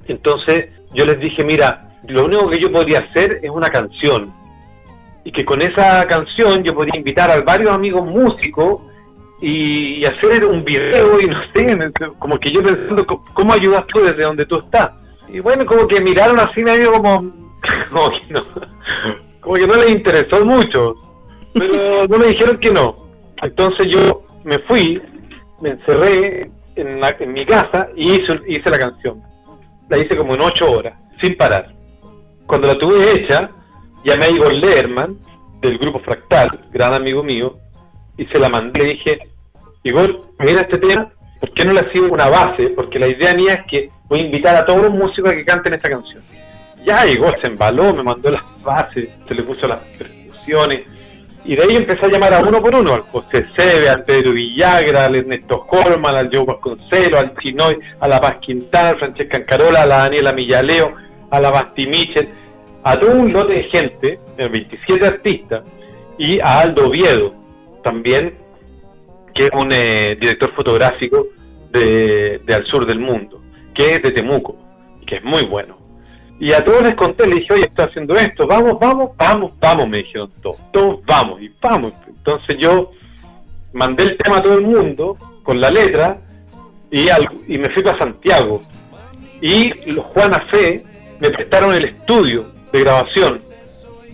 Entonces yo les dije, mira, lo único que yo podría hacer es una canción, y que con esa canción yo podía invitar a varios amigos músicos y, hacer un video y no sé, como que yo pensando, ¿cómo ayudas tú desde donde tú estás? Y bueno, como que miraron así medio como, como que no, como que no les interesó mucho, pero no me dijeron que no. Entonces yo me fui, me encerré en, en mi casa y hice, hice la canción. La hice como en ocho horas, sin parar. Cuando la tuve hecha, llamé a Igor Lerman, del grupo Fractal, gran amigo mío, y se la mandé. Le dije, Igor, mira este tema, ¿por qué no le sido una base? Porque la idea mía es que voy a invitar a todos los músicos a que canten esta canción. Ya Igor se embaló, me mandó las bases, se le puso las percusiones, y de ahí empecé a llamar a uno por uno, al José Sebe, al Pedro Villagra, al Ernesto Colman, al Joe Vasconcelo, al Chinoy, a la Paz Quintana, a Francesca Ancarola, a la Daniela Millaleo, a la Basti Michel, a todo un lote de gente, 27 artistas, y a Aldo Oviedo, también, que es un eh, director fotográfico de, Al Sur del Mundo, que es de Temuco, que es muy bueno. Y a todos les conté, le dije, oye, estoy haciendo esto, vamos, vamos, vamos, vamos, me dijeron todos, todos vamos, y vamos. Entonces yo mandé el tema a todo el mundo con la letra y, y me fui para Santiago. Y los Juana Fe me prestaron el estudio de grabación.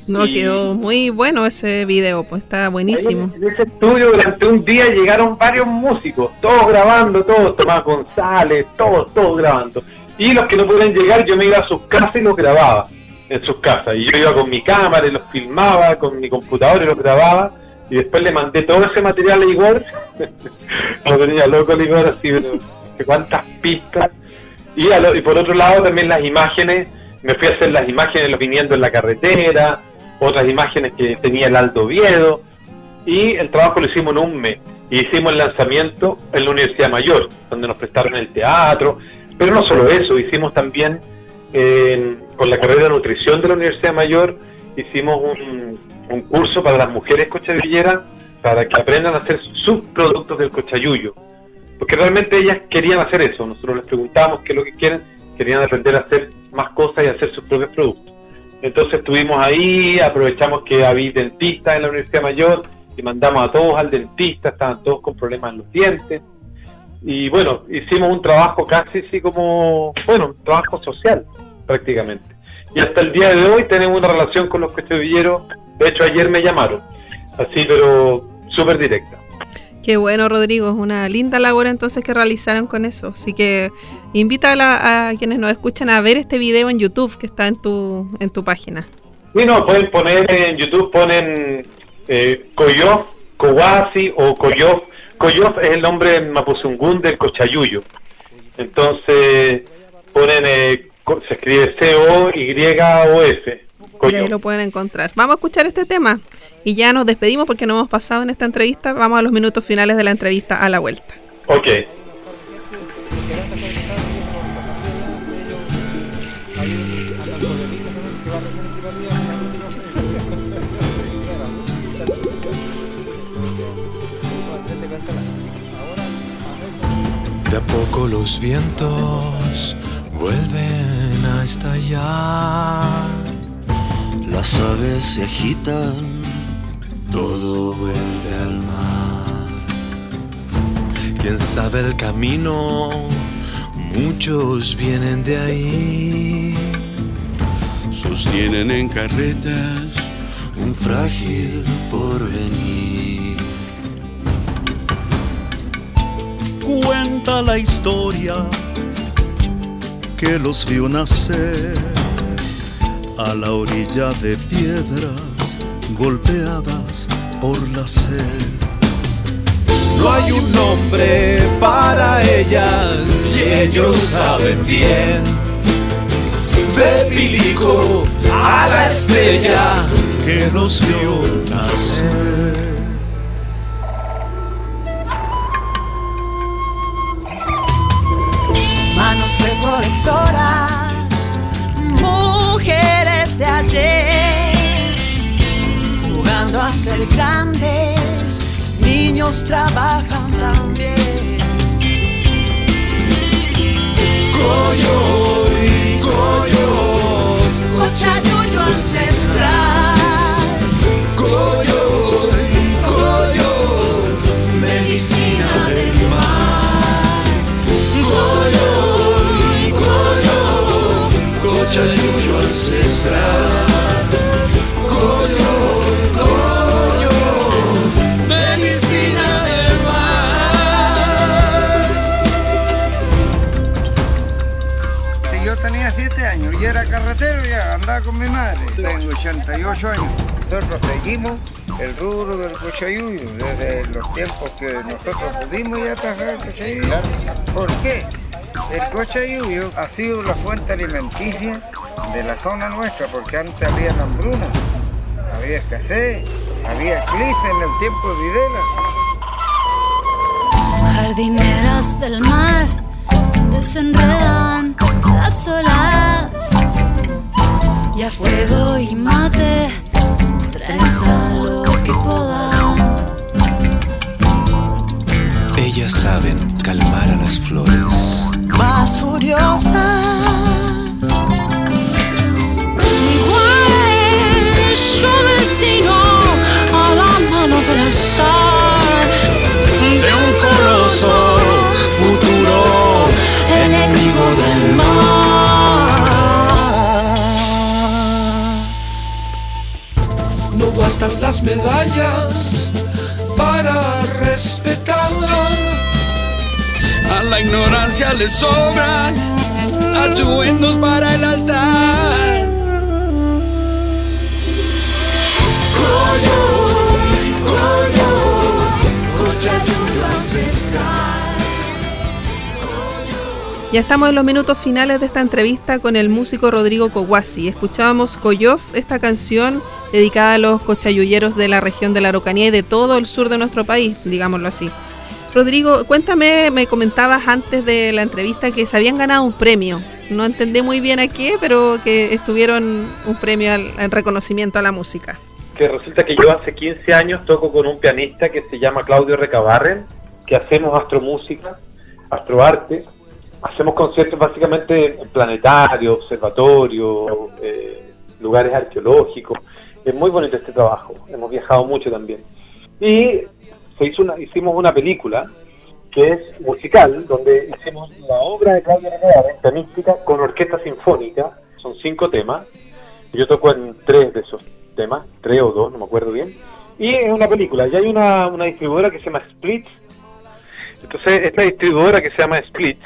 No, quedó muy bueno ese video, pues está buenísimo. En ese estudio durante un día llegaron varios músicos, todos grabando, todos, Tomás González, todos, todos grabando. Y los que no podían llegar, yo me iba a sus casas y los grababa en sus casas. Y yo iba con mi cámara y los filmaba, con mi computador y los grababa. Y después le mandé todo ese material a Igor. lo tenía loco el Igor, así, pero cuántas pistas. Y, y por otro lado también las imágenes, me fui a hacer las imágenes los viniendo en la carretera, otras imágenes que tenía el Aldo Viedo. Y el trabajo lo hicimos en un mes. Y hicimos el lanzamiento en la Universidad Mayor, donde nos prestaron el teatro, pero no solo eso, hicimos también con la carrera de nutrición de la Universidad Mayor, hicimos un, curso para las mujeres cochabilleras para que aprendan a hacer sus productos del cochayuyo. Porque realmente ellas querían hacer eso. Nosotros les preguntábamos qué es lo que quieren, querían aprender a hacer más cosas y hacer sus propios productos. Entonces estuvimos ahí, aprovechamos que había dentistas en la Universidad Mayor y mandamos a todos al dentista, estaban todos con problemas en los dientes y bueno, hicimos un trabajo casi así como, bueno, un trabajo social prácticamente. Y hasta el día de hoy tenemos una relación con los cochabilleros, de hecho ayer me llamaron, así pero súper directa. Qué bueno, Rodrigo, es una linda labor entonces que realizaron con eso. Así que invita a, quienes nos escuchan a ver este video en YouTube que está en tu, en tu página. Sí, no, pueden poner en YouTube, ponen eh, Coyof, Kowasi o Coyof Coyof es el nombre en Mapuzungún del Cochayuyo. Entonces ponen, eh, se escribe C-O-Y-O-F. Y ahí lo pueden encontrar. Vamos a escuchar este tema y ya nos despedimos porque no hemos pasado en esta entrevista. Vamos a los minutos finales de la entrevista a la vuelta. Ok. De a poco los vientos vuelven a estallar. Las aves se agitan, todo vuelve al mar. Quién sabe el camino, muchos vienen de ahí. Sostienen en carretas un frágil porvenir. cuenta la historia que los vio nacer a la orilla de piedras golpeadas por la sed. No hay un nombre para ellas y ellos saben bien. De Pilico a la estrella que los vio nacer. Mujeres de ayer, jugando a ser grandes, niños trabajan también. Coyo coyo, cochayuyo ancestral. Desde los tiempos que nosotros pudimos ya trabajar el cochayuyo. ¿Por qué? El cochayuyo ha sido la fuente alimenticia de la zona nuestra, porque antes había hambruna, había escasez, había eclipse en el tiempo de Videla. Jardineras del mar desenredan las olas y a fuego y mate trenzan lo que puedan. Ellas saben calmar a las flores. Más furiosas. Igual es su destino a la mano del azar De un coloso futuro enemigo del mar. No bastan las medallas la ignorancia le sobran atuendos para el altar. Ya estamos en los minutos finales de esta entrevista con el músico Rodrigo Coguasi. Escuchábamos Coyof, esta canción dedicada a los cochayulleros de la región de la Araucanía y de todo el sur de nuestro país, digámoslo así. Rodrigo, cuéntame, me comentabas antes de la entrevista que se habían ganado un premio. No entendí muy bien a qué, pero que estuvieron un premio al, al reconocimiento a la música. que resulta que yo hace 15 años toco con un pianista que se llama Claudio Recabarren, que hacemos astromúsica, astroarte, hacemos conciertos básicamente en planetarios, observatorios, eh, lugares arqueológicos. Es muy bonito este trabajo, hemos viajado mucho también. Y se hizo una, hicimos una película que es musical, donde hicimos la obra de Claudio Recabarren, pianística, con orquesta sinfónica, son cinco temas, yo toco en tres de esos temas, tres o dos, no me acuerdo bien. Y es una película, y hay una, una distribuidora que se llama Split. Entonces, esta distribuidora que se llama Split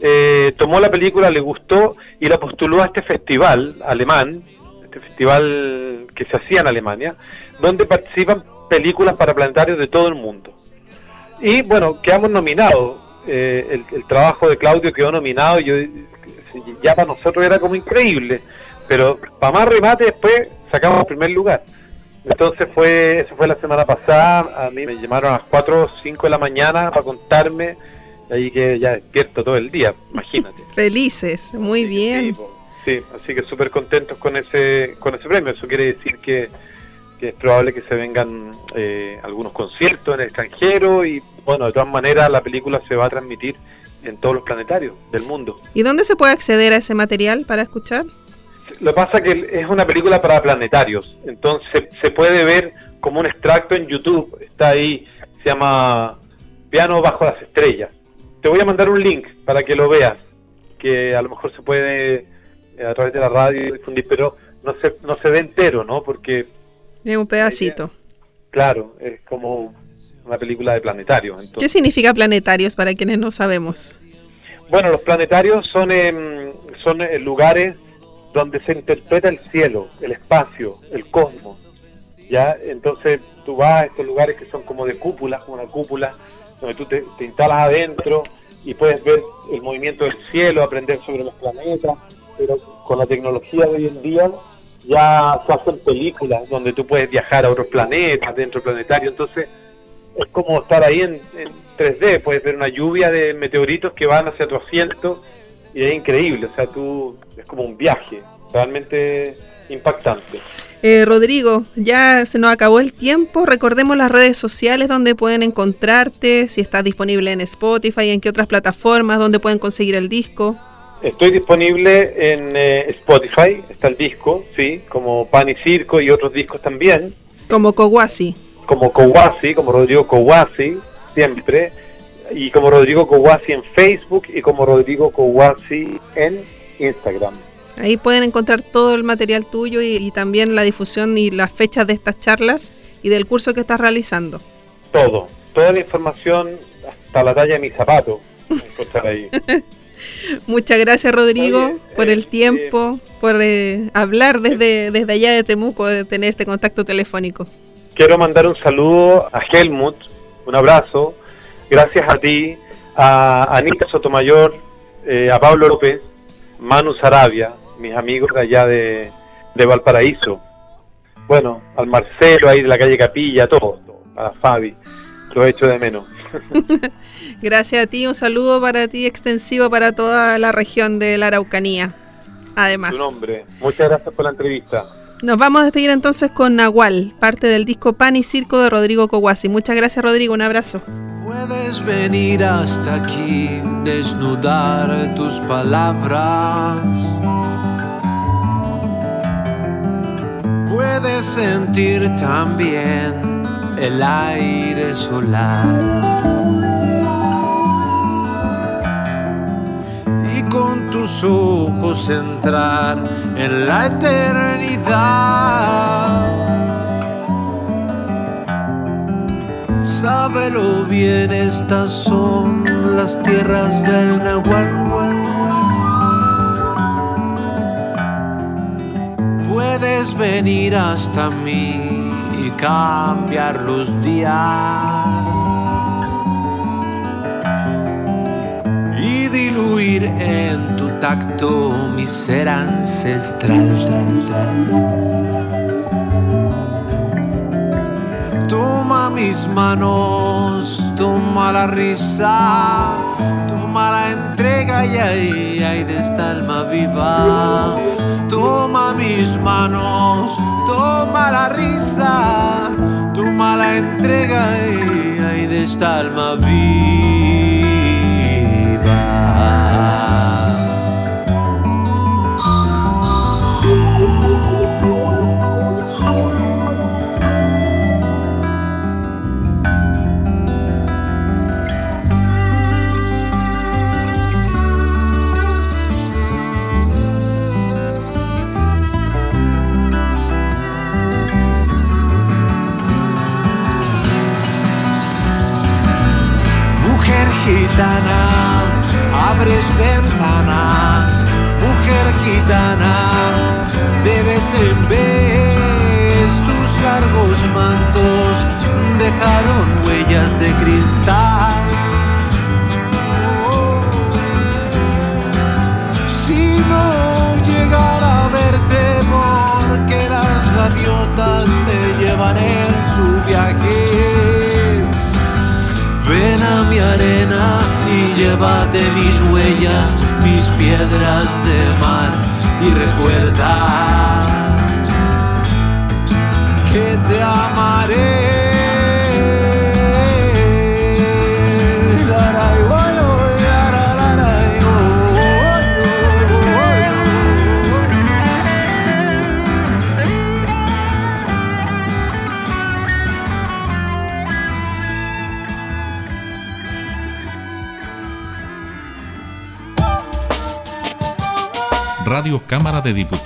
eh, tomó la película, le gustó y la postuló a este festival alemán, este festival que se hacía en Alemania, donde participan películas para planetarios de todo el mundo. Y bueno, quedamos nominados. eh, el, el trabajo de Claudio quedó nominado y yo, ya para nosotros era como increíble. Pero para más remate después sacamos el primer lugar. Entonces fue, eso fue la semana pasada, a mí me llamaron a las 4 o 5 de la mañana para contarme, ahí que ya despierto todo el día, imagínate. Felices, muy bien. Sí, así que súper contentos con ese, con ese premio. Eso quiere decir que, que es probable que se vengan eh, algunos conciertos en el extranjero y bueno, de todas maneras la película se va a transmitir en todos los planetarios del mundo. ¿Y dónde se puede acceder a ese material para escuchar? Lo que pasa es que es una película para planetarios, entonces se puede ver como un extracto en YouTube, está ahí, se llama Piano bajo las estrellas. Te voy a mandar un link para que lo veas, que a lo mejor se puede eh, a través de la radio difundir, pero no se, no se ve entero, ¿no? Porque, Es un pedacito. claro, es como una película de planetarios. ¿Qué significa planetarios para quienes no sabemos? Bueno, los planetarios son, em, son eh, lugares donde se interpreta el cielo, el espacio, el cosmos. ¿ya? Entonces tú vas a estos lugares que son como de cúpulas, como una cúpula, donde tú te, te instalas adentro y puedes ver el movimiento del cielo, aprender sobre los planetas, pero con la tecnología de hoy en día ya se hacen películas donde tú puedes viajar a otros planetas dentro planetario, entonces es como estar ahí en, en 3D, puedes ver una lluvia de meteoritos que van hacia tu asiento y es increíble, o sea, tú es como un viaje, realmente impactante. Eh, Rodrigo, ya se nos acabó el tiempo. Recordemos las redes sociales donde pueden encontrarte, si estás disponible en Spotify, en qué otras plataformas, donde pueden conseguir el disco. Estoy disponible en eh, Spotify, está el disco, sí, como Pan y Circo y otros discos también, Como Kowasi. como Kowasi, como Rodrigo Kowasi, siempre, y como Rodrigo Kowasi en Facebook y como Rodrigo Kowasi en Instagram. Ahí pueden encontrar todo el material tuyo y, y también la difusión y las fechas de estas charlas y del curso que estás realizando. Todo, toda la información, hasta la talla de mis zapatos, encontrar ahí. Muchas gracias, Rodrigo, por el tiempo, por eh, hablar desde, desde allá de Temuco, de tener este contacto telefónico. Quiero mandar un saludo a Helmut, un abrazo. Gracias a ti, a Anita Sotomayor, eh, a Pablo López, Manu Sarabia, mis amigos de allá de, de Valparaíso. Bueno, al Marcelo ahí de la calle Capilla, todo, todo, a Fabi, lo he hecho de menos. Gracias a ti, un saludo para ti extensivo para toda la región de la Araucanía. Además. Tu nombre. Muchas gracias por la entrevista. Nos vamos a despedir entonces con Nahual, parte del disco Pan y Circo de Rodrigo Coguasi. Muchas gracias, Rodrigo. Un abrazo. Puedes venir hasta aquí, desnudar tus palabras. Puedes sentir también el aire solar. Y con tus ojos entrar en la eternidad. Sábelo bien, estas son las tierras del Nahual. Puedes venir hasta mí cambiar los días y diluir en tu tacto mi ser ancestral. Toma mis manos, toma la risa, toma la entrega y ahí, ahí de esta alma viva. Toma mis manos, toma la risa, toma la entrega y ahí de esta alma viva.